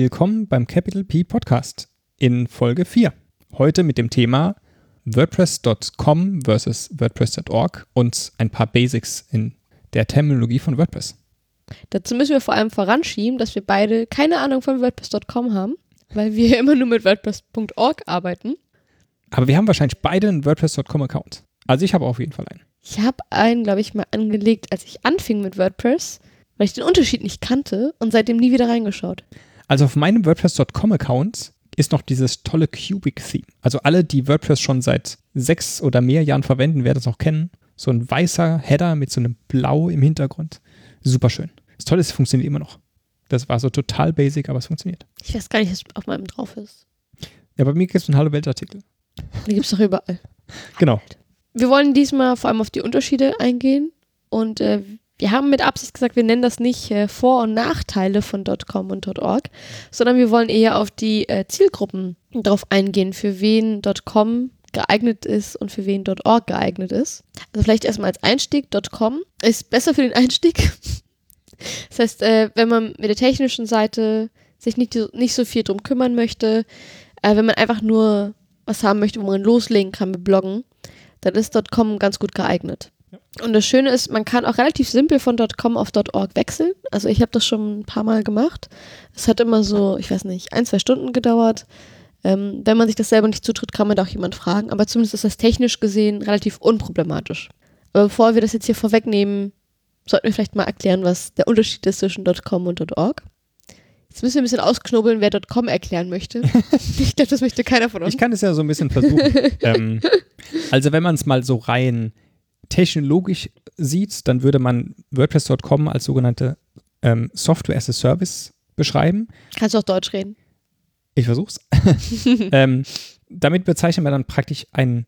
Willkommen beim Capital P Podcast in Folge 4. Heute mit dem Thema WordPress.com versus WordPress.org und ein paar Basics in der Terminologie von WordPress. Dazu müssen wir vor allem voranschieben, dass wir beide keine Ahnung von WordPress.com haben, weil wir immer nur mit WordPress.org arbeiten. Aber wir haben wahrscheinlich beide einen WordPress.com-Account. Also ich habe auf jeden Fall einen. Ich habe einen, glaube ich, mal angelegt, als ich anfing mit WordPress, weil ich den Unterschied nicht kannte und seitdem nie wieder reingeschaut. Also auf meinem WordPress.com-Account ist noch dieses tolle Cubic-Theme. Also alle, die WordPress schon seit sechs oder mehr Jahren verwenden, werden es auch kennen. So ein weißer Header mit so einem Blau im Hintergrund. Super schön. Das Tolle ist, es funktioniert immer noch. Das war so total basic, aber es funktioniert. Ich weiß gar nicht, was auf meinem drauf ist. Ja, bei mir gibt es einen Hallo Welt-Artikel. Die gibt es doch überall. Genau. Wir wollen diesmal vor allem auf die Unterschiede eingehen und äh, wir haben mit Absicht gesagt, wir nennen das nicht äh, Vor- und Nachteile von .com und .org, sondern wir wollen eher auf die äh, Zielgruppen drauf eingehen, für wen .com geeignet ist und für wen .org geeignet ist. Also vielleicht erstmal als Einstieg, .com ist besser für den Einstieg. Das heißt, äh, wenn man mit der technischen Seite sich nicht, nicht so viel drum kümmern möchte, äh, wenn man einfach nur was haben möchte, wo man loslegen kann mit Bloggen, dann ist .com ganz gut geeignet. Und das Schöne ist, man kann auch relativ simpel von .com auf .org wechseln. Also ich habe das schon ein paar Mal gemacht. Es hat immer so, ich weiß nicht, ein, zwei Stunden gedauert. Ähm, wenn man sich das selber nicht zutritt, kann man da auch jemand fragen. Aber zumindest ist das technisch gesehen relativ unproblematisch. Aber bevor wir das jetzt hier vorwegnehmen, sollten wir vielleicht mal erklären, was der Unterschied ist zwischen .com und .org. Jetzt müssen wir ein bisschen ausknobeln, wer .com erklären möchte. ich glaube, das möchte keiner von uns. Ich kann es ja so ein bisschen versuchen. ähm, also wenn man es mal so rein technologisch sieht, dann würde man WordPress.com als sogenannte ähm, Software as a Service beschreiben. Kannst du auch Deutsch reden? Ich versuch's. ähm, damit bezeichnet man dann praktisch ein,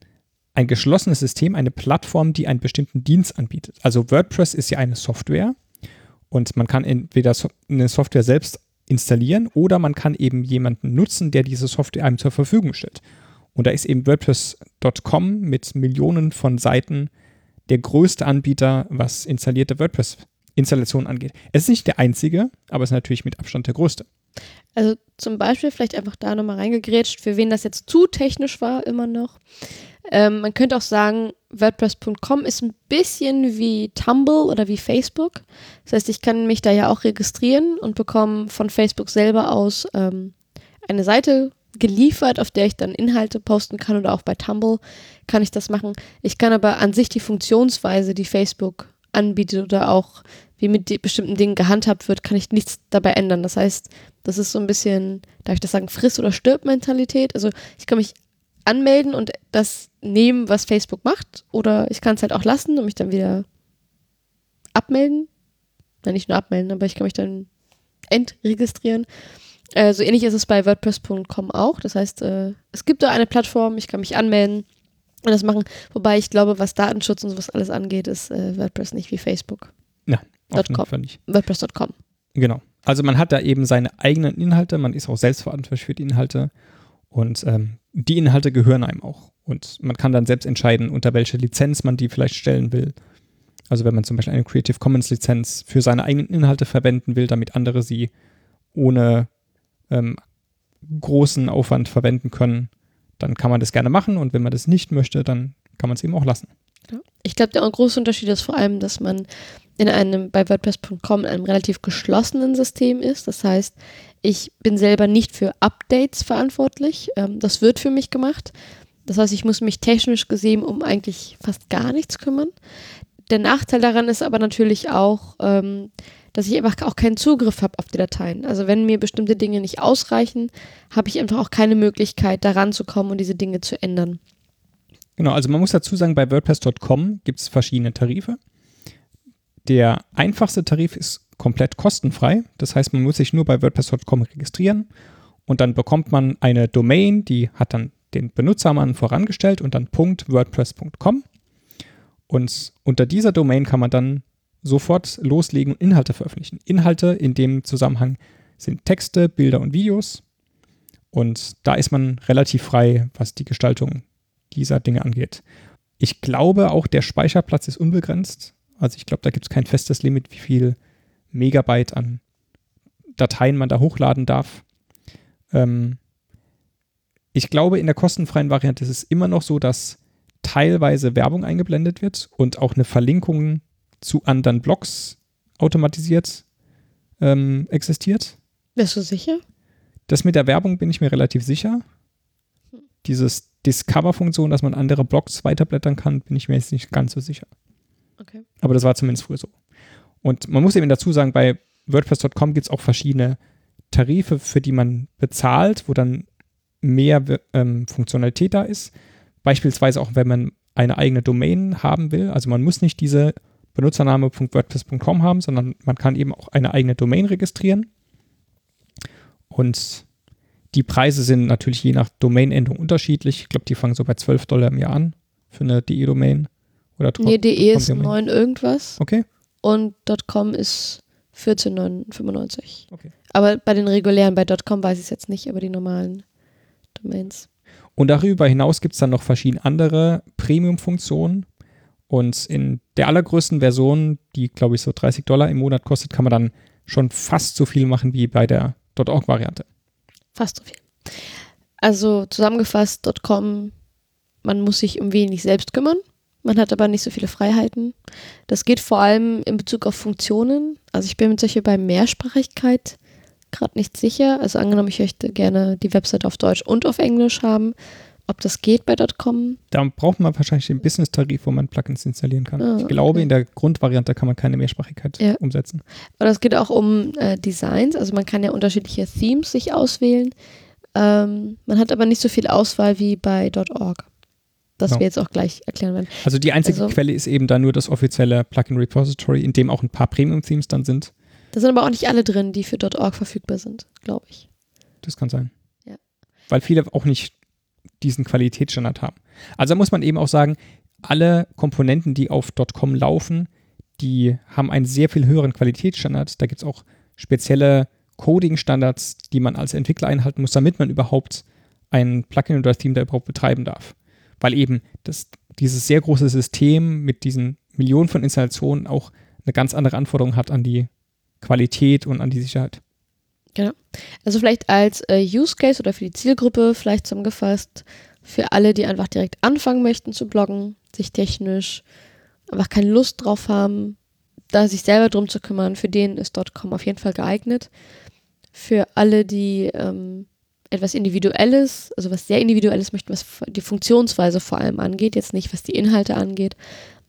ein geschlossenes System, eine Plattform, die einen bestimmten Dienst anbietet. Also WordPress ist ja eine Software und man kann entweder so eine Software selbst installieren oder man kann eben jemanden nutzen, der diese Software einem zur Verfügung stellt. Und da ist eben WordPress.com mit Millionen von Seiten der größte Anbieter, was installierte WordPress-Installationen angeht. Es ist nicht der einzige, aber es ist natürlich mit Abstand der größte. Also zum Beispiel vielleicht einfach da nochmal reingegrätscht, für wen das jetzt zu technisch war, immer noch. Ähm, man könnte auch sagen, WordPress.com ist ein bisschen wie Tumblr oder wie Facebook. Das heißt, ich kann mich da ja auch registrieren und bekomme von Facebook selber aus ähm, eine Seite geliefert, auf der ich dann Inhalte posten kann oder auch bei Tumblr kann ich das machen. Ich kann aber an sich die Funktionsweise, die Facebook anbietet oder auch wie mit bestimmten Dingen gehandhabt wird, kann ich nichts dabei ändern. Das heißt, das ist so ein bisschen, darf ich das sagen, Friss- oder Stirb-Mentalität. Also ich kann mich anmelden und das nehmen, was Facebook macht, oder ich kann es halt auch lassen und mich dann wieder abmelden. Nein, nicht nur abmelden, aber ich kann mich dann entregistrieren. Äh, so ähnlich ist es bei WordPress.com auch. Das heißt, äh, es gibt da eine Plattform, ich kann mich anmelden und das machen. Wobei ich glaube, was Datenschutz und sowas alles angeht, ist äh, WordPress nicht wie Facebook. Ja, .com. WordPress.com. Genau. Also man hat da eben seine eigenen Inhalte, man ist auch selbstverantwortlich für die Inhalte und ähm, die Inhalte gehören einem auch. Und man kann dann selbst entscheiden, unter welche Lizenz man die vielleicht stellen will. Also wenn man zum Beispiel eine Creative Commons Lizenz für seine eigenen Inhalte verwenden will, damit andere sie ohne ähm, großen Aufwand verwenden können, dann kann man das gerne machen und wenn man das nicht möchte, dann kann man es eben auch lassen. Ich glaube, der große Unterschied ist vor allem, dass man in einem bei WordPress.com in einem relativ geschlossenen System ist. Das heißt, ich bin selber nicht für Updates verantwortlich. Ähm, das wird für mich gemacht. Das heißt, ich muss mich technisch gesehen um eigentlich fast gar nichts kümmern. Der Nachteil daran ist aber natürlich auch, ähm, dass ich einfach auch keinen Zugriff habe auf die Dateien. Also wenn mir bestimmte Dinge nicht ausreichen, habe ich einfach auch keine Möglichkeit, daran zu kommen und diese Dinge zu ändern. Genau, also man muss dazu sagen, bei WordPress.com gibt es verschiedene Tarife. Der einfachste Tarif ist komplett kostenfrei. Das heißt, man muss sich nur bei WordPress.com registrieren und dann bekommt man eine Domain, die hat dann den Benutzernamen vorangestellt und dann .wordpress.com. Und unter dieser Domain kann man dann sofort loslegen und Inhalte veröffentlichen. Inhalte in dem Zusammenhang sind Texte, Bilder und Videos. Und da ist man relativ frei, was die Gestaltung dieser Dinge angeht. Ich glaube, auch der Speicherplatz ist unbegrenzt. Also ich glaube, da gibt es kein festes Limit, wie viel Megabyte an Dateien man da hochladen darf. Ähm, ich glaube, in der kostenfreien Variante ist es immer noch so, dass teilweise Werbung eingeblendet wird und auch eine Verlinkung zu anderen Blogs automatisiert ähm, existiert. Bist du sicher? Das mit der Werbung bin ich mir relativ sicher. Dieses Discover-Funktion, dass man andere Blogs weiterblättern kann, bin ich mir jetzt nicht ganz so sicher. Okay. Aber das war zumindest früher so. Und man muss eben dazu sagen, bei WordPress.com gibt es auch verschiedene Tarife, für die man bezahlt, wo dann mehr ähm, Funktionalität da ist. Beispielsweise auch, wenn man eine eigene Domain haben will. Also man muss nicht diese Benutzername.wordpress.com haben, sondern man kann eben auch eine eigene Domain registrieren. Und die Preise sind natürlich je nach Domainendung unterschiedlich. Ich glaube, die fangen so bei 12 Dollar im Jahr an für eine DE-Domain. Oder nee, DE ist 9 irgendwas. Okay. Und .com ist 14,95. Okay. Aber bei den regulären, bei .com weiß ich es jetzt nicht, aber die normalen Domains. Und darüber hinaus gibt es dann noch verschiedene andere Premium-Funktionen. Und in der allergrößten Version, die glaube ich so 30 Dollar im Monat kostet, kann man dann schon fast so viel machen wie bei der .org-Variante. Fast so viel. Also zusammengefasst, .com, man muss sich um wenig selbst kümmern. Man hat aber nicht so viele Freiheiten. Das geht vor allem in Bezug auf Funktionen. Also ich bin mit solche bei Mehrsprachigkeit gerade nicht sicher. Also angenommen, ich möchte gerne die Website auf Deutsch und auf Englisch haben. Ob das geht bei .com? Da braucht man wahrscheinlich den Business-Tarif, wo man Plugins installieren kann. Ah, ich glaube, okay. in der Grundvariante kann man keine Mehrsprachigkeit ja. umsetzen. Aber es geht auch um äh, Designs. Also man kann ja unterschiedliche Themes sich auswählen. Ähm, man hat aber nicht so viel Auswahl wie bei .org. Das genau. wir jetzt auch gleich erklären werden. Also die einzige also, Quelle ist eben da nur das offizielle Plugin-Repository, in dem auch ein paar Premium-Themes dann sind. Da sind aber auch nicht alle drin, die für .org verfügbar sind, glaube ich. Das kann sein. Ja. Weil viele auch nicht diesen Qualitätsstandard haben. Also muss man eben auch sagen, alle Komponenten, die auf .com laufen, die haben einen sehr viel höheren Qualitätsstandard. Da gibt es auch spezielle Coding-Standards, die man als Entwickler einhalten muss, damit man überhaupt ein Plugin oder Theme da überhaupt betreiben darf. Weil eben das, dieses sehr große System mit diesen Millionen von Installationen auch eine ganz andere Anforderung hat an die Qualität und an die Sicherheit. Genau. Also vielleicht als äh, Use Case oder für die Zielgruppe vielleicht zusammengefasst, für alle, die einfach direkt anfangen möchten zu bloggen, sich technisch einfach keine Lust drauf haben, da sich selber drum zu kümmern, für den ist .com auf jeden Fall geeignet. Für alle, die ähm, etwas Individuelles, also was sehr Individuelles möchten, was die Funktionsweise vor allem angeht, jetzt nicht was die Inhalte angeht,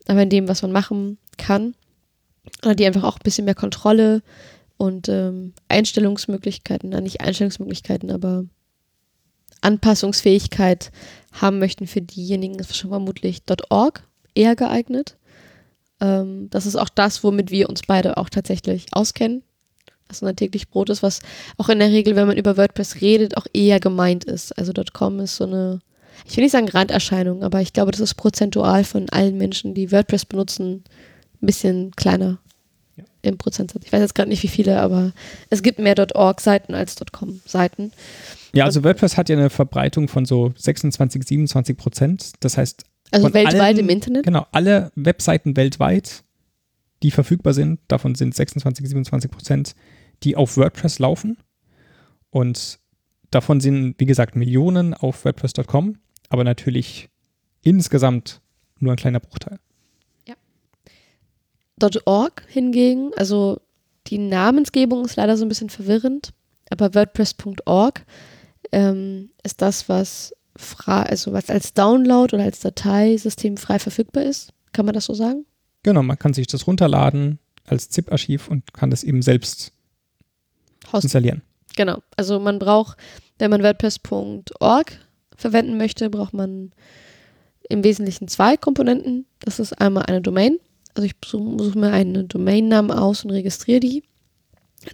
aber in dem, was man machen kann, oder die einfach auch ein bisschen mehr Kontrolle und ähm, Einstellungsmöglichkeiten, na, nicht Einstellungsmöglichkeiten, aber Anpassungsfähigkeit haben möchten für diejenigen, ist vermutlich .org eher geeignet. Ähm, das ist auch das, womit wir uns beide auch tatsächlich auskennen. Was unser täglich Brot ist, was auch in der Regel, wenn man über WordPress redet, auch eher gemeint ist. Also .com ist so eine, ich will nicht sagen Randerscheinung, aber ich glaube, das ist prozentual von allen Menschen, die WordPress benutzen, ein bisschen kleiner. Im Prozentsatz. Ich weiß jetzt gerade nicht, wie viele, aber es gibt mehr .org-Seiten als .com-Seiten. Ja, also WordPress hat ja eine Verbreitung von so 26, 27 Prozent. Das heißt, also weltweit allen, im Internet? Genau, alle Webseiten weltweit, die verfügbar sind, davon sind 26, 27 Prozent, die auf WordPress laufen. Und davon sind, wie gesagt, Millionen auf WordPress.com, aber natürlich insgesamt nur ein kleiner Bruchteil. .org hingegen, also die Namensgebung ist leider so ein bisschen verwirrend, aber WordPress.org ähm, ist das, was frei, also was als Download oder als Dateisystem frei verfügbar ist. Kann man das so sagen? Genau, man kann sich das runterladen als ZIP-Archiv und kann das eben selbst Host. installieren. Genau, also man braucht, wenn man WordPress.org verwenden möchte, braucht man im Wesentlichen zwei Komponenten. Das ist einmal eine Domain also ich suche mir einen Domainnamen aus und registriere die.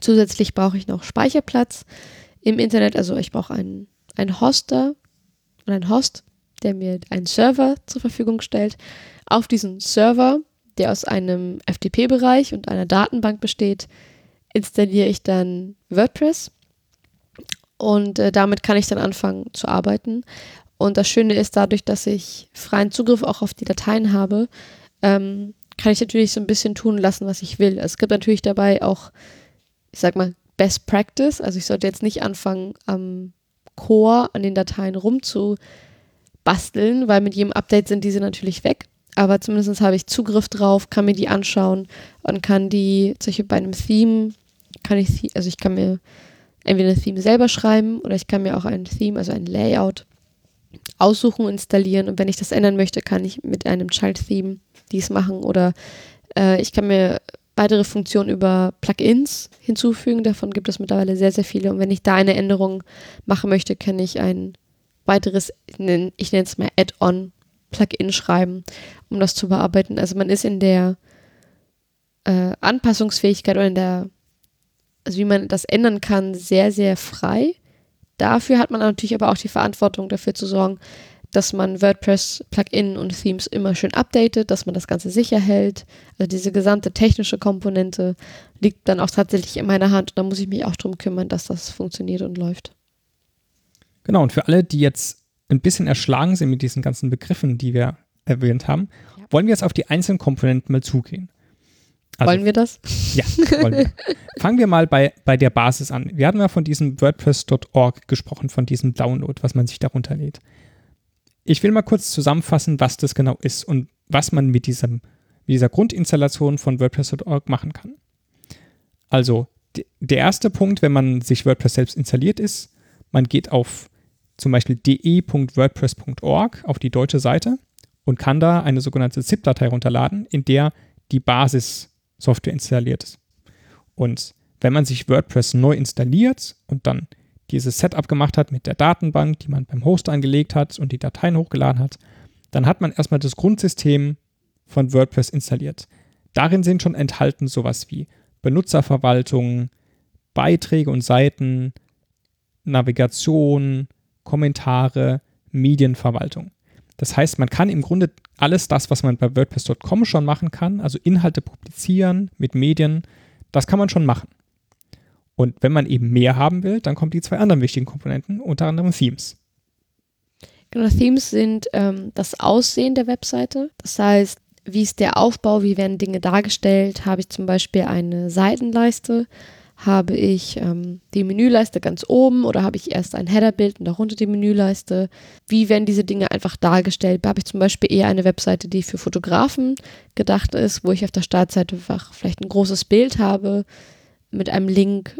Zusätzlich brauche ich noch Speicherplatz im Internet. Also ich brauche einen, einen Hoster und einen Host, der mir einen Server zur Verfügung stellt. Auf diesen Server, der aus einem FTP-Bereich und einer Datenbank besteht, installiere ich dann WordPress. Und äh, damit kann ich dann anfangen zu arbeiten. Und das Schöne ist dadurch, dass ich freien Zugriff auch auf die Dateien habe, ähm, kann ich natürlich so ein bisschen tun lassen, was ich will. Es gibt natürlich dabei auch, ich sag mal, Best Practice. Also ich sollte jetzt nicht anfangen, am Core an den Dateien rumzubasteln, weil mit jedem Update sind diese natürlich weg. Aber zumindest habe ich Zugriff drauf, kann mir die anschauen und kann die, zum Beispiel bei einem Theme, kann ich, also ich kann mir entweder ein Theme selber schreiben oder ich kann mir auch ein Theme, also ein Layout aussuchen installieren. Und wenn ich das ändern möchte, kann ich mit einem Child-Theme dies machen oder äh, ich kann mir weitere Funktionen über Plugins hinzufügen. Davon gibt es mittlerweile sehr, sehr viele. Und wenn ich da eine Änderung machen möchte, kann ich ein weiteres, ich nenne es mal Add-on Plugin schreiben, um das zu bearbeiten. Also man ist in der äh, Anpassungsfähigkeit oder in der, also wie man das ändern kann, sehr, sehr frei. Dafür hat man natürlich aber auch die Verantwortung dafür zu sorgen, dass man WordPress-Plugin und Themes immer schön updatet, dass man das Ganze sicher hält. Also diese gesamte technische Komponente liegt dann auch tatsächlich in meiner Hand und da muss ich mich auch darum kümmern, dass das funktioniert und läuft. Genau, und für alle, die jetzt ein bisschen erschlagen sind mit diesen ganzen Begriffen, die wir erwähnt haben, ja. wollen wir jetzt auf die einzelnen Komponenten mal zugehen. Also, wollen wir das? Ja, wollen wir. Fangen wir mal bei, bei der Basis an. Wir hatten ja von diesem WordPress.org gesprochen, von diesem Download, was man sich darunter lädt. Ich will mal kurz zusammenfassen, was das genau ist und was man mit, diesem, mit dieser Grundinstallation von WordPress.org machen kann. Also, der erste Punkt, wenn man sich WordPress selbst installiert ist, man geht auf zum Beispiel de.wordpress.org auf die deutsche Seite und kann da eine sogenannte ZIP-Datei runterladen, in der die Basissoftware installiert ist. Und wenn man sich WordPress neu installiert und dann dieses Setup gemacht hat mit der Datenbank, die man beim Hoster angelegt hat und die Dateien hochgeladen hat, dann hat man erstmal das Grundsystem von WordPress installiert. Darin sind schon enthalten sowas wie Benutzerverwaltung, Beiträge und Seiten, Navigation, Kommentare, Medienverwaltung. Das heißt, man kann im Grunde alles das, was man bei WordPress.com schon machen kann, also Inhalte publizieren mit Medien, das kann man schon machen. Und wenn man eben mehr haben will, dann kommen die zwei anderen wichtigen Komponenten, unter anderem Themes. Genau, Themes sind ähm, das Aussehen der Webseite. Das heißt, wie ist der Aufbau, wie werden Dinge dargestellt? Habe ich zum Beispiel eine Seitenleiste? Habe ich ähm, die Menüleiste ganz oben oder habe ich erst ein Headerbild und darunter die Menüleiste? Wie werden diese Dinge einfach dargestellt? Habe ich zum Beispiel eher eine Webseite, die für Fotografen gedacht ist, wo ich auf der Startseite einfach vielleicht ein großes Bild habe mit einem Link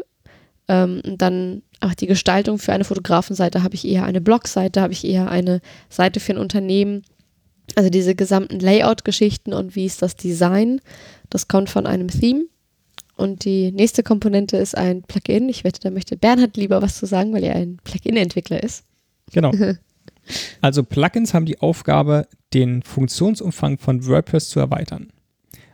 ähm, dann auch die Gestaltung für eine Fotografenseite habe ich eher eine Blogseite, habe ich eher eine Seite für ein Unternehmen. Also diese gesamten Layout-Geschichten und wie ist das Design, das kommt von einem Theme. Und die nächste Komponente ist ein Plugin. Ich wette, da möchte Bernhard lieber was zu sagen, weil er ein Plugin-Entwickler ist. Genau. Also Plugins haben die Aufgabe, den Funktionsumfang von WordPress zu erweitern.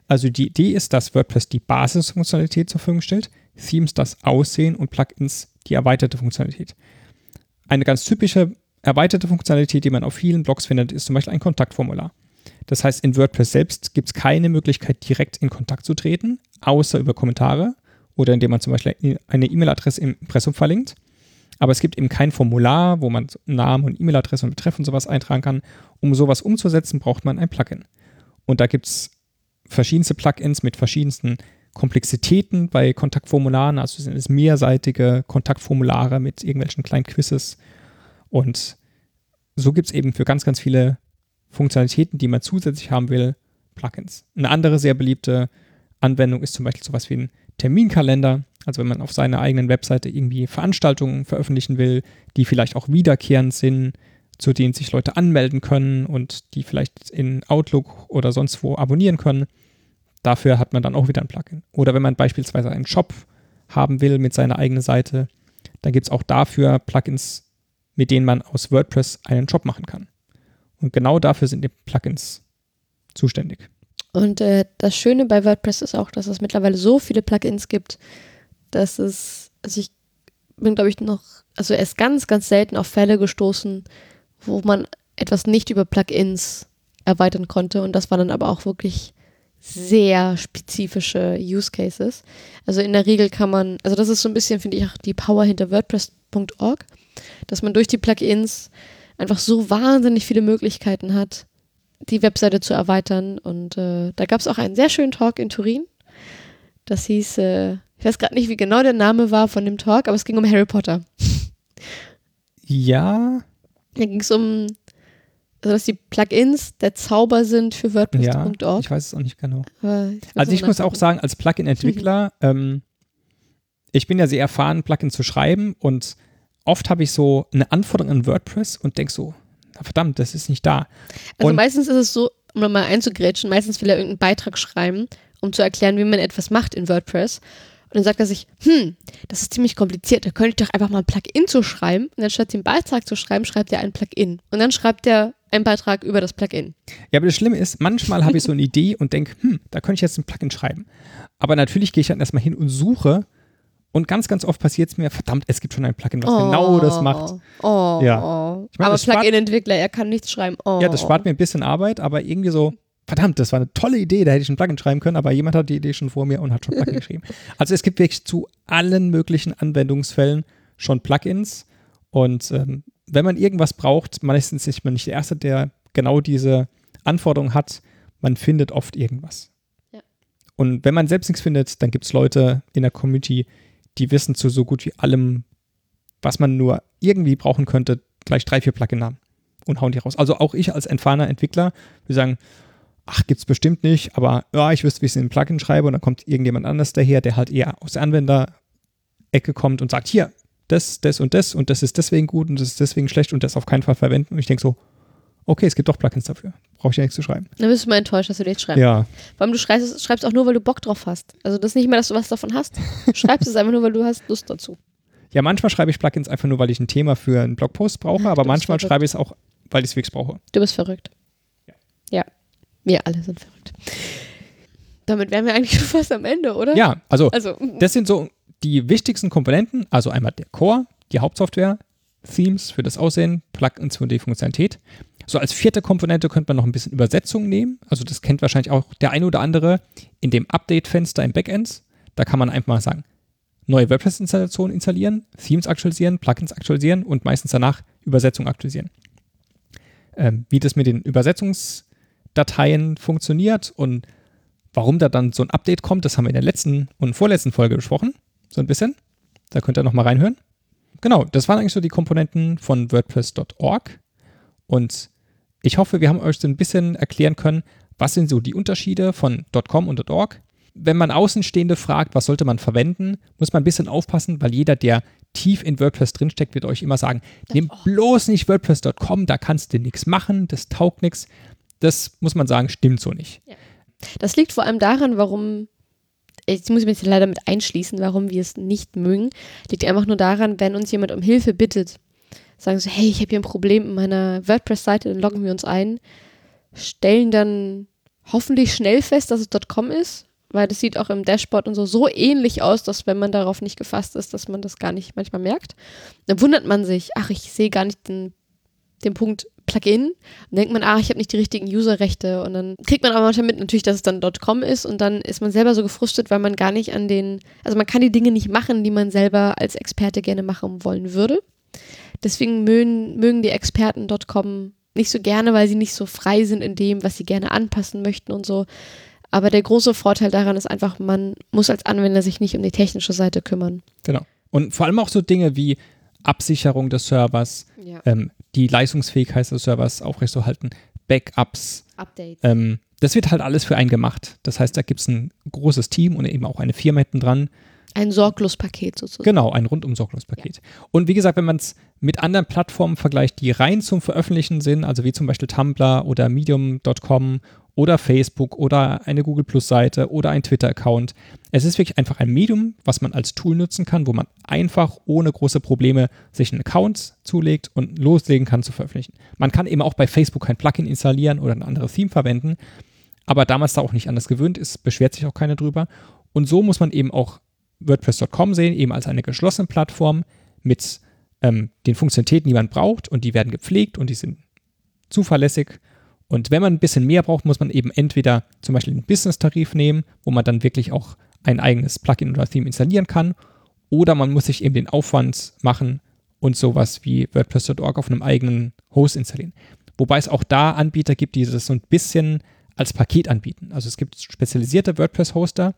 Also die Idee ist, dass WordPress die Basisfunktionalität zur Verfügung stellt, Themes das Aussehen und Plugins die erweiterte Funktionalität. Eine ganz typische erweiterte Funktionalität, die man auf vielen Blogs findet, ist zum Beispiel ein Kontaktformular. Das heißt, in WordPress selbst gibt es keine Möglichkeit, direkt in Kontakt zu treten, außer über Kommentare oder indem man zum Beispiel eine E-Mail-Adresse im Impressum verlinkt. Aber es gibt eben kein Formular, wo man Namen und E-Mail-Adresse und Betreff und sowas eintragen kann. Um sowas umzusetzen, braucht man ein Plugin. Und da gibt es verschiedenste Plugins mit verschiedensten Komplexitäten bei Kontaktformularen, also sind es mehrseitige Kontaktformulare mit irgendwelchen kleinen Quizzes. Und so gibt es eben für ganz, ganz viele Funktionalitäten, die man zusätzlich haben will, Plugins. Eine andere sehr beliebte Anwendung ist zum Beispiel sowas wie ein Terminkalender. Also wenn man auf seiner eigenen Webseite irgendwie Veranstaltungen veröffentlichen will, die vielleicht auch wiederkehrend sind, zu denen sich Leute anmelden können und die vielleicht in Outlook oder sonst wo abonnieren können, Dafür hat man dann auch wieder ein Plugin. Oder wenn man beispielsweise einen Shop haben will mit seiner eigenen Seite, dann gibt es auch dafür Plugins, mit denen man aus WordPress einen Shop machen kann. Und genau dafür sind die Plugins zuständig. Und äh, das Schöne bei WordPress ist auch, dass es mittlerweile so viele Plugins gibt, dass es, also ich bin, glaube ich, noch, also erst ganz, ganz selten auf Fälle gestoßen, wo man etwas nicht über Plugins erweitern konnte. Und das war dann aber auch wirklich sehr spezifische Use Cases. Also in der Regel kann man, also das ist so ein bisschen, finde ich, auch die Power hinter WordPress.org, dass man durch die Plugins einfach so wahnsinnig viele Möglichkeiten hat, die Webseite zu erweitern. Und äh, da gab es auch einen sehr schönen Talk in Turin. Das hieß, äh, ich weiß gerade nicht, wie genau der Name war von dem Talk, aber es ging um Harry Potter. Ja, Da ging es um, also dass die Plugins der Zauber sind für ja, WordPress.org. ich weiß es auch nicht genau. Ich Also ich muss auch sagen, als Plugin-Entwickler, ähm, ich bin ja sehr erfahren, Plugin zu schreiben und oft habe ich so eine Anforderung an WordPress und denke so, verdammt, das ist nicht da. Also Und- meistens ist es so, um nochmal einzugrätschen, meistens will er irgendeinen Beitrag schreiben, um zu erklären, wie man etwas macht in WordPress. Und dann sagt er sich, hm, das ist ziemlich kompliziert, da könnte ich doch einfach mal ein Plugin zu schreiben. Und dann statt den Beitrag zu schreiben, schreibt er ein Plugin. Und dann schreibt er einen Beitrag über das Plugin. Ja, aber das Schlimme ist, manchmal habe ich so eine Idee und denke, hm, da könnte ich jetzt ein Plugin schreiben. Aber natürlich gehe ich dann erstmal hin und suche und ganz, ganz oft passiert es mir, verdammt, es gibt schon ein Plugin, was genau das macht. Oh, Ja. oh. Ich meine, aber Plugin-Entwickler, er kann nichts schreiben. Oh. Ja, das spart mir ein bisschen Arbeit, aber irgendwie so, verdammt, das war eine tolle Idee, da hätte ich ein Plugin schreiben können, aber jemand hat die Idee schon vor mir und hat schon Plugin geschrieben. Also es gibt wirklich zu allen möglichen Anwendungsfällen schon Plugins und ähm, wenn man irgendwas braucht, meistens ist man nicht der Erste, der genau diese Anforderung hat, man findet oft irgendwas. Ja. Und wenn man selbst nichts findet, dann gibt es Leute in der Community, die wissen zu so gut wie allem, was man nur irgendwie brauchen könnte, gleich drei, vier Plugin-Namen und hauen die raus. Also auch ich als entfahrener Entwickler, wir sagen, ach, gibt's bestimmt nicht, aber ja, ich wüsste, wie ich es in ein Plugin schreibe und dann kommt irgendjemand anders daher, der halt eher aus der Anwenderecke kommt und sagt, hier, das, das und das und das ist deswegen gut und das ist deswegen schlecht und das auf keinen Fall verwenden. Und ich denke so, okay, es gibt doch Plugins dafür. Brauche ich ja nichts zu schreiben. Dann bist du mal enttäuscht, dass du nichts schreibst. Ja, Vor allem, du schreibst, schreibst auch nur, weil du Bock drauf hast. Also das ist nicht mehr, dass du was davon hast. Du schreibst es einfach nur, weil du hast Lust dazu. ja, manchmal schreibe ich Plugins einfach nur, weil ich ein Thema für einen Blogpost brauche, aber manchmal verrückt. schreibe ich es auch, weil ich es wirklich brauche. Du bist verrückt. Ja. Ja. Wir alle sind verrückt. Damit wären wir eigentlich schon fast am Ende, oder? Ja, also Also, Das sind so die wichtigsten Komponenten, also einmal der Core, die Hauptsoftware, Themes für das Aussehen, Plugins für die Funktionalität. So als vierte Komponente könnte man noch ein bisschen Übersetzung nehmen. Also das kennt wahrscheinlich auch der eine oder andere in dem Update-Fenster im Backend. Da kann man einfach mal sagen, neue WordPress-Installation installieren, Themes aktualisieren, Plugins aktualisieren und meistens danach Übersetzung aktualisieren. Ähm, wie das mit den Übersetzungsdateien funktioniert und warum da dann so ein Update kommt, das haben wir in der letzten und vorletzten Folge besprochen. So ein bisschen. Da könnt ihr nochmal reinhören. Genau, das waren eigentlich so die Komponenten von WordPress.org. Und ich hoffe, wir haben euch so ein bisschen erklären können, was sind so die Unterschiede von .com und .org. Wenn man Außenstehende fragt, was sollte man verwenden, muss man ein bisschen aufpassen, weil jeder, der tief in WordPress drinsteckt, wird euch immer sagen, nimm bloß nicht WordPress.com, da kannst du nichts machen, das taugt nichts. Das muss man sagen, stimmt so nicht. das liegt vor allem daran, warum, jetzt muss ich mich leider mit einschließen, warum wir es nicht mögen. Liegt einfach nur daran, wenn uns jemand um Hilfe bittet, sagen so, hey, ich habe hier ein Problem in meiner WordPress-Seite, dann loggen wir uns ein, stellen dann hoffentlich schnell fest, dass es .com ist, weil das sieht auch im Dashboard und so so ähnlich aus, dass wenn man darauf nicht gefasst ist, dass man das gar nicht manchmal merkt. Dann wundert man sich, ach, ich sehe gar nicht den, den Punkt Plugin. Dann denkt man, ah, ich habe nicht die richtigen Userrechte. Und dann kriegt man aber manchmal mit natürlich, dass es dann .com ist und dann ist man selber so gefrustet, weil man gar nicht an den, also man kann die Dinge nicht machen, die man selber als Experte gerne machen wollen würde. Deswegen mögen, mögen die Experten .com nicht so gerne, weil sie nicht so frei sind in dem, was sie gerne anpassen möchten und so. Aber der große Vorteil daran ist einfach, man muss als Anwender sich nicht um die technische Seite kümmern. Genau. Und vor allem auch so Dinge wie Absicherung des Servers, Ja. ähm, die Leistungsfähigkeit des Servers aufrechtzuerhalten, Backups. Updates. Ähm, das wird halt alles für einen gemacht. Das heißt, da gibt es ein großes Team und eben auch eine Firma hinten dran. Ein Sorglospaket sozusagen. Genau, ein rundum sorglos Paket. Und wie gesagt, wenn man es mit anderen Plattformen vergleicht, die rein zum Veröffentlichen sind, also wie zum Beispiel Tumblr oder Medium.com oder Facebook oder eine Google Plus Seite oder ein Twitter-Account. Es ist wirklich einfach ein Medium, was man als Tool nutzen kann, wo man einfach ohne große Probleme sich einen Account zulegt und loslegen kann zu veröffentlichen. Man kann eben auch bei Facebook kein Plugin installieren oder ein anderes Theme verwenden, aber damals da auch nicht anders gewöhnt ist, beschwert sich auch keiner drüber. Und so muss man eben auch WordPress.com sehen, eben als eine geschlossene Plattform mit ähm, den Funktionalitäten, die man braucht und die werden gepflegt und die sind zuverlässig. Und wenn man ein bisschen mehr braucht, muss man eben entweder zum Beispiel einen Business-Tarif nehmen, wo man dann wirklich auch ein eigenes Plugin oder Theme installieren kann. Oder man muss sich eben den Aufwand machen und sowas wie WordPress.org auf einem eigenen Host installieren. Wobei es auch da Anbieter gibt, die das so ein bisschen als Paket anbieten. Also es gibt spezialisierte WordPress-Hoster,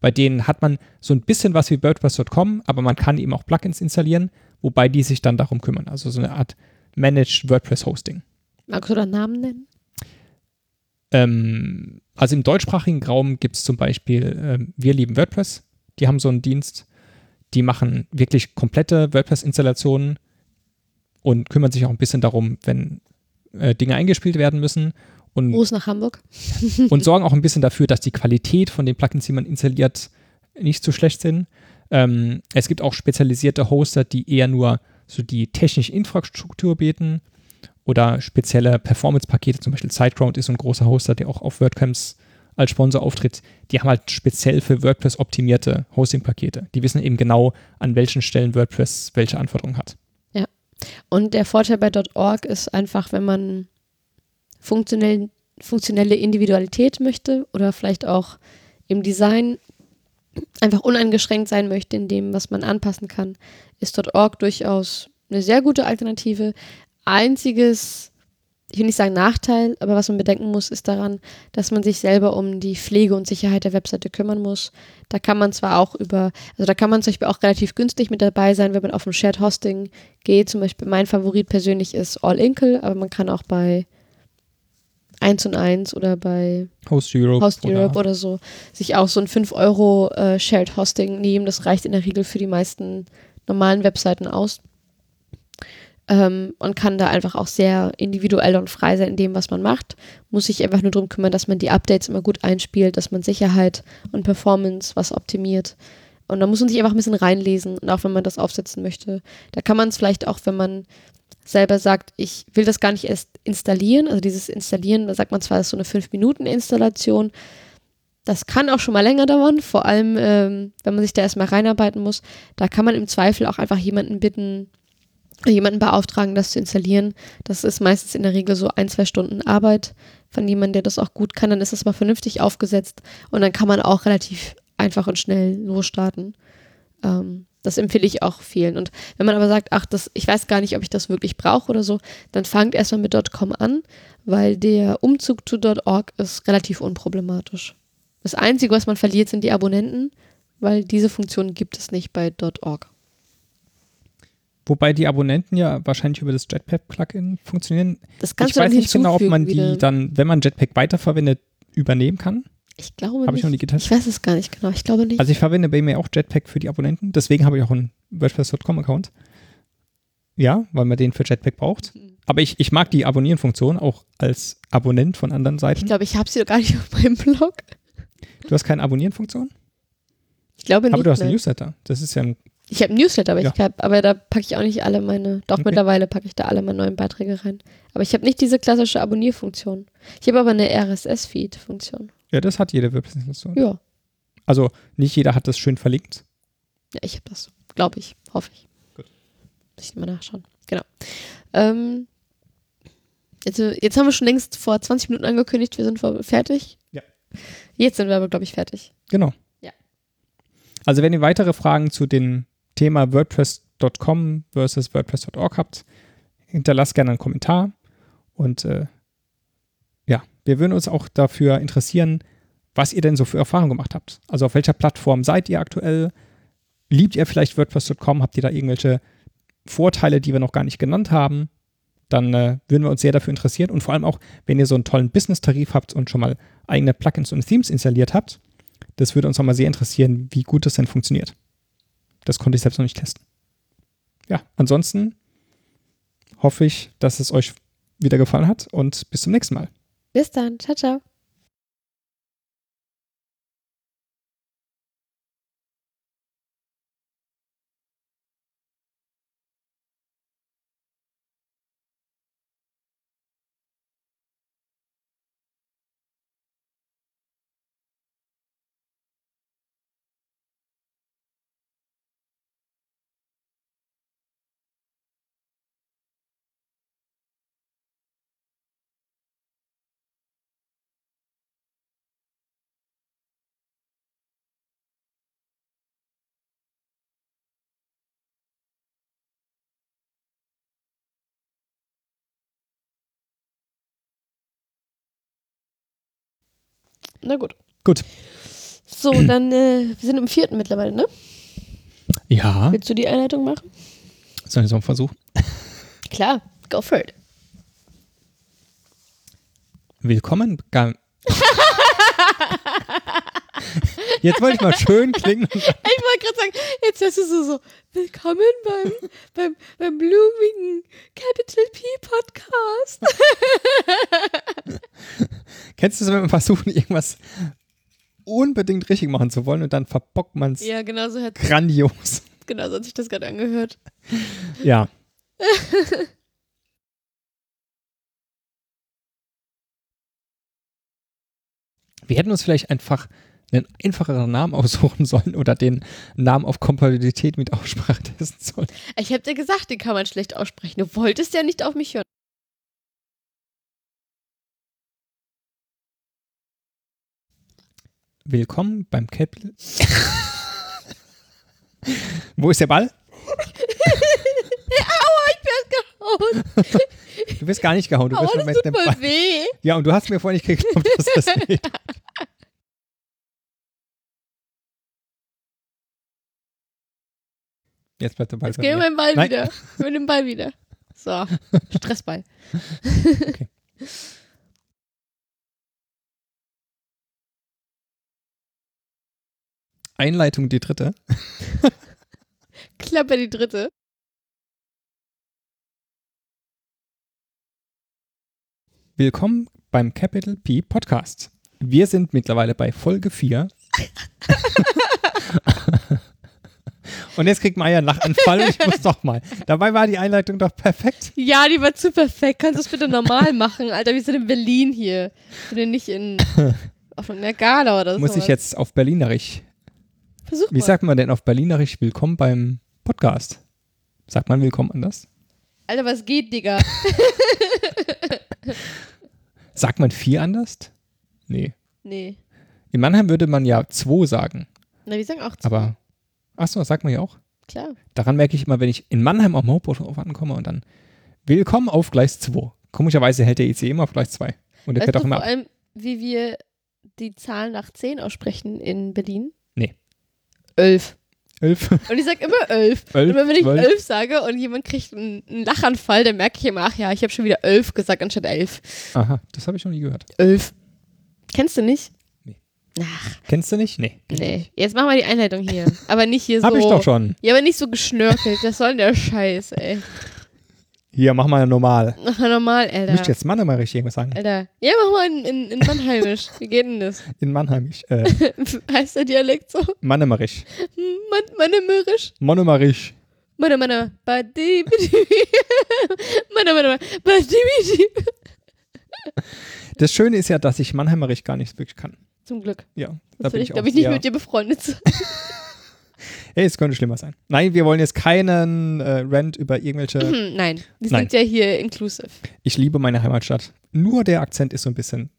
bei denen hat man so ein bisschen was wie WordPress.com, aber man kann eben auch Plugins installieren, wobei die sich dann darum kümmern. Also so eine Art Managed WordPress Hosting. Magst du da Namen nennen? Ähm, also im deutschsprachigen Raum gibt es zum Beispiel ähm, Wir lieben WordPress. Die haben so einen Dienst, die machen wirklich komplette WordPress-Installationen und kümmern sich auch ein bisschen darum, wenn äh, Dinge eingespielt werden müssen. Und, Gruß nach Hamburg. und sorgen auch ein bisschen dafür, dass die Qualität von den Plugins, die man installiert, nicht zu schlecht sind. Ähm, es gibt auch spezialisierte Hoster, die eher nur so die technische Infrastruktur bieten oder spezielle Performance-Pakete, zum Beispiel SiteGround ist so ein großer Hoster, der auch auf WordCamps als Sponsor auftritt. Die haben halt speziell für WordPress optimierte Hosting-Pakete. Die wissen eben genau, an welchen Stellen WordPress welche Anforderungen hat. Und der Vorteil bei .org ist einfach, wenn man funktionell, funktionelle Individualität möchte oder vielleicht auch im Design einfach uneingeschränkt sein möchte in dem, was man anpassen kann, ist .org durchaus eine sehr gute Alternative. Einziges ich will nicht sagen Nachteil, aber was man bedenken muss, ist daran, dass man sich selber um die Pflege und Sicherheit der Webseite kümmern muss. Da kann man zwar auch über, also da kann man zum Beispiel auch relativ günstig mit dabei sein, wenn man auf ein Shared Hosting geht. Zum Beispiel mein Favorit persönlich ist All Inkle, aber man kann auch bei 1 und 1 oder bei Host Europe, Host Europe oder, oder so sich auch so ein 5 Euro äh, Shared Hosting nehmen. Das reicht in der Regel für die meisten normalen Webseiten aus ähm, und kann da einfach auch sehr individuell und frei sein in dem, was man macht. Muss sich einfach nur darum kümmern, dass man die Updates immer gut einspielt, dass man Sicherheit und Performance was optimiert. Und da muss man sich einfach ein bisschen reinlesen und auch wenn man das aufsetzen möchte. Da kann man es vielleicht auch, wenn man selber sagt, ich will das gar nicht erst installieren, also dieses Installieren, da sagt man zwar, das ist so eine 5-Minuten-Installation, das kann auch schon mal länger dauern, vor allem ähm, wenn man sich da erstmal reinarbeiten muss. Da kann man im Zweifel auch einfach jemanden bitten, jemanden beauftragen, das zu installieren. Das ist meistens in der Regel so ein, zwei Stunden Arbeit von jemandem, der das auch gut kann. Dann ist das mal vernünftig aufgesetzt und dann kann man auch relativ einfach und schnell losstarten. Ähm, das empfehle ich auch vielen. Und wenn man aber sagt, ach, das, ich weiß gar nicht, ob ich das wirklich brauche oder so, dann fangt erstmal mit .com an, weil der Umzug zu .org ist relativ unproblematisch. Das Einzige, was man verliert, sind die Abonnenten, weil diese Funktion gibt es nicht bei .org. Wobei die Abonnenten ja wahrscheinlich über das Jetpack-Plugin funktionieren. Das kannst ich du weiß nicht genau, ob man die dann, wenn man Jetpack weiterverwendet, übernehmen kann. Ich glaube Habe nicht. ich noch nie getestet. Ich weiß es gar nicht genau. Ich glaube nicht. Also ich verwende bei mir auch Jetpack für die Abonnenten. Deswegen habe ich auch einen WordPress.com-Account. Ja, weil man den für Jetpack braucht. Aber ich, ich mag die Abonnieren-Funktion auch als Abonnent von anderen ich Seiten. glaube, ich habe sie doch gar nicht auf meinem Blog. Du hast keine Abonnieren-Funktion? Ich glaube nicht. Aber du hast einen. Newsletter. Das ist ja ein, Ich habe ein Newsletter, aber, Ja. ich hab, aber da packe ich auch nicht alle meine. Doch, Okay. mittlerweile packe ich da alle meine neuen Beiträge rein. Aber ich habe nicht diese klassische Abonnierfunktion. Ich habe aber eine RSS-Feed-Funktion. ja, das hat jede WordPress-Installation. Ja. Also nicht jeder hat das schön verlinkt. Ja, ich habe das. Glaube ich. Hoffe ich. Gut. Muss ich mal nachschauen. Genau. Ähm, jetzt, jetzt haben wir schon längst vor 20 Minuten angekündigt, wir sind fertig. Ja. Jetzt sind wir aber, glaube ich, fertig. Genau. Ja. Also wenn ihr weitere Fragen zu dem Thema WordPress.com versus WordPress.org habt, hinterlasst gerne einen Kommentar. Und äh, ja, wir würden uns auch dafür interessieren, was ihr denn so für Erfahrungen gemacht habt. Also auf welcher Plattform seid ihr aktuell? Liebt ihr vielleicht WordPress.com? Habt ihr da irgendwelche Vorteile, die wir noch gar nicht genannt haben? Dann äh, würden wir uns sehr dafür interessieren. Und vor allem auch, wenn ihr so einen tollen Business-Tarif habt und schon mal eigene Plugins und Themes installiert habt, das würde uns auch mal sehr interessieren, wie gut das denn funktioniert. Das konnte ich selbst noch nicht testen. Ja, ansonsten hoffe ich, dass es euch wieder gefallen hat und bis zum nächsten Mal. Bis dann. Ciao, ciao. Na gut. Gut. So, dann, äh, wir sind im vierten mittlerweile, ne? Ja, Willst du die Einleitung machen? Sollen wir so einen Versuch? Klar, go for it. Willkommen. Jetzt wollte ich mal schön klingen. Ich wollte gerade sagen, jetzt hast du so, so willkommen beim, beim, beim blumigen Capital P Podcast. Kennst du es, wenn man versucht, irgendwas unbedingt richtig machen zu wollen und dann verbockt man es Ja, genau so hat, grandios. genau so hat sich das gerade angehört. Ja. Wir hätten uns vielleicht einfach einen einfacheren Namen aussuchen sollen oder den Namen auf Kompatibilität mit Aussprache testen sollen. Ich habe dir gesagt, den kann man schlecht aussprechen. Du wolltest ja nicht auf mich hören. Willkommen beim Capital. Wo ist der Ball? Aua, ich bin gehauen. Du wirst gar nicht gehauen. Du Aua, bist das tut voll Ball. weh. Ja, und du hast mir vorhin nicht geglaubt, dass das geht. Jetzt bleibt der Ball Jetzt mir mir. meinen Ball Nein. wieder. Mir den Ball wieder. So, Stressball. Einleitung die dritte. Klappe die dritte. Willkommen beim Capital P Podcast. Wir sind mittlerweile bei Folge 4. und jetzt kriegt Maya einen Lachanfall und ich muss doch mal. Dabei war die Einleitung doch perfekt. Ja, die war zu perfekt. Kannst du es bitte normal machen? Alter, wir sind in Berlin hier. Wir sind nicht in auf einer Gala oder so. Muss ich jetzt auf Berlinerisch. Versuch Wie mal. sagt man denn auf Berlinerisch Willkommen beim Podcast? Sagt man Willkommen anders? Alter, was geht, Digga? Sagt man vier anders? Nee. Nee. In Mannheim würde man ja zwei sagen, Na, wir sagen auch zwei. aber achso, das sagt man ja auch. Klar. Daran merke ich immer, wenn ich in Mannheim am Hauptbahnhof ankomme und dann Willkommen auf Gleis 2. Komischerweise hält der IC immer auf Gleis 2. Und der Weißt fährt auch immer vor ab. allem, wie wir die Zahl nach 10 aussprechen in Berlin? Elf. Elf. Und ich sag immer elf. Elf, und wenn ich zwölf. elf sage und jemand kriegt einen, einen Lachanfall, dann merke ich immer, ach ja, ich habe schon wieder elf gesagt anstatt elf. Aha, das habe ich noch nie gehört. Elf. Kennst du nicht? Nee. Ach, Kennst du nicht? Nee. nee. Jetzt machen wir die Einleitung hier. Aber nicht hier so. Hab ich doch schon. Ja, aber nicht so geschnörkelt. Das soll der Scheiß, ey. Hier, mach mal normal. Ach, normal, Alter. Müsst jetzt Mannheim richtig irgendwas sagen. Alter. Ja, mach mal in, in, in Mannheimisch. Wie geht denn das? In Mannheimisch. Äh, heißt der Dialekt so? Mannheimerisch. Man, Mannemörisch? Monomerisch. Manne, Manne, Badi, Bidi. Manne, Manne, Badi, Bidi. Das Schöne ist ja, dass ich Mannheimerisch gar nicht wirklich kann. Zum Glück. Ja, da Sonst bin ich glaube ich, nicht mit dir befreundet sein. Hey, es könnte schlimmer sein. Nein, wir wollen jetzt keinen äh, Rant über irgendwelche. Hm, Nein, wir Nein. sind ja hier inclusive. Ich liebe meine Heimatstadt. Nur der Akzent ist so ein bisschen.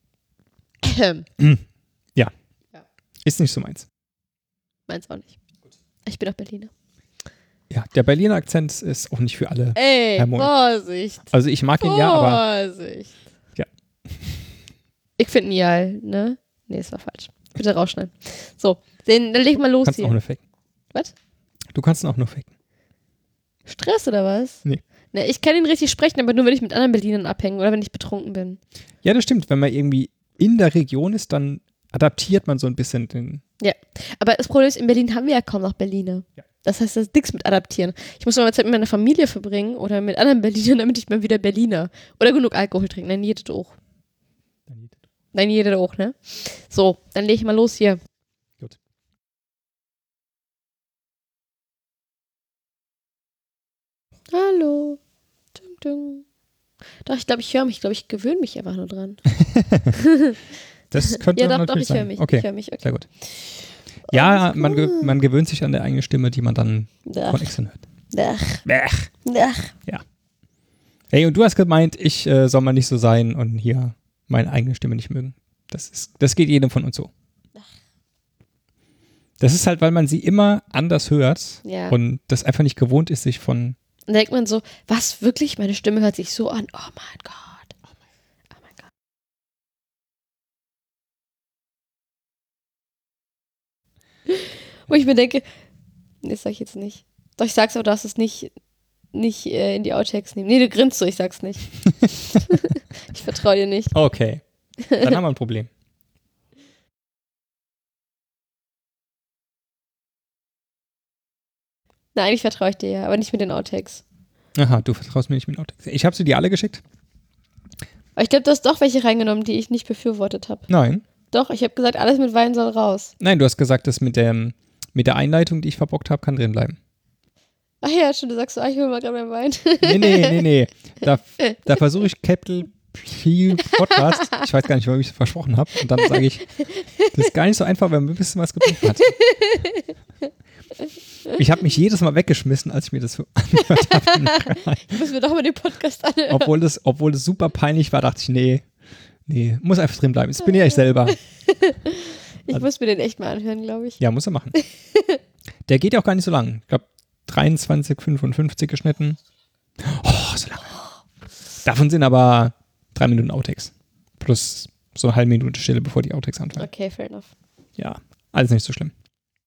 Ist nicht so meins. Meins auch nicht. Ich bin auch Berliner. Ja, der Berliner Akzent ist auch nicht für alle. Ey, Mohl. Vorsicht. Also ich mag ihn ja, aber Vorsicht. Ja. Ich finde Nial, ne? Nee, es war falsch. Bitte rausschneiden. So, dann, dann leg mal los kannst auch hier. nur faken. Was? Du kannst ihn auch nur faken. Stress oder was? Nee. Ne, ich kann ihn richtig sprechen, aber nur, wenn ich mit anderen Berlinern abhänge oder wenn ich betrunken bin. Ja, das stimmt. Wenn man irgendwie in der Region ist, dann adaptiert man so ein bisschen den. Aber das Problem ist, in Berlin haben wir ja kaum noch Berliner. Ja. Das heißt, das ist nichts mit adaptieren. Ich muss mal Zeit mit meiner Familie verbringen oder mit anderen Berlinern, damit ich mal wieder Berliner. Oder genug Alkohol trinken. Nein, jeder auch. Nein, jeder auch, ne? So, dann leg ich mal los hier. Gut. Hallo. Ding. Doch, ich glaube, ich höre mich. Ich glaube, ich gewöhne mich einfach nur dran. Das könnte ja, doch, doch, natürlich ich höre sein. mich. Okay, Ich höre mich, okay. sehr gut. Ja, Alles man, ge man gewöhnt sich an der eigene Stimme, die man dann Ach, von extern hört. ach, Bäh. ach. Hey, und du hast gemeint, ich äh, soll mal nicht so sein und hier meine eigene Stimme nicht mögen. Das, ist, das geht jedem von uns so. Das ist halt, weil man sie immer anders hört Ja. und das einfach nicht gewohnt ist, sich von. Dann denkt man so, was wirklich? Meine Stimme hört sich so an. Oh mein Gott. Oh mein Gott. Wo ich mir denke, nee, das sag ich jetzt nicht. Doch ich sag's aber, du darfst es nicht nicht äh, in die Outtakes nehmen. Nee, du grinst so, ich sag's nicht. ich vertraue dir nicht. Okay. Dann haben wir ein Problem. Nein, eigentlich vertraue ich dir ja, aber nicht mit den Outtakes. Aha, du vertraust mir nicht mit Outtakes. Ich habe sie dir alle geschickt? Aber ich glaube, du hast doch welche reingenommen, die ich nicht befürwortet habe. Nein. Doch, ich habe gesagt, alles mit Wein soll raus. Nein, du hast gesagt, das mit, dem, mit der Einleitung, die ich verbockt habe, kann drin bleiben. Ach ja, schon, du sagst so, ah, ich hol mal gerade meinen Wein. Nee, nee, nee, nee. Da, da versuche ich Capital P Podcast, ich weiß gar nicht, warum ich es versprochen habe, und dann sage ich, das ist gar nicht so einfach, wenn man ein bisschen was getrunken hat. Ich habe mich jedes Mal weggeschmissen, als ich mir das so angehört habe. Müssen wir doch mal den Podcast anhören. Obwohl das, obwohl das super peinlich war, dachte ich, nee, nee, muss einfach drin bleiben. Das bin ja ich selber. Ich muss mir den echt mal anhören, glaube ich. Ja, muss er machen. Der geht ja auch gar nicht so lang. Ich glaube, 23, 55 geschnitten. Oh, so lange. Davon sind aber drei Minuten Outtakes. Plus so eine halbe Minute Stille, bevor die Outtakes anfangen. Okay, fair enough. Ja, alles nicht so schlimm.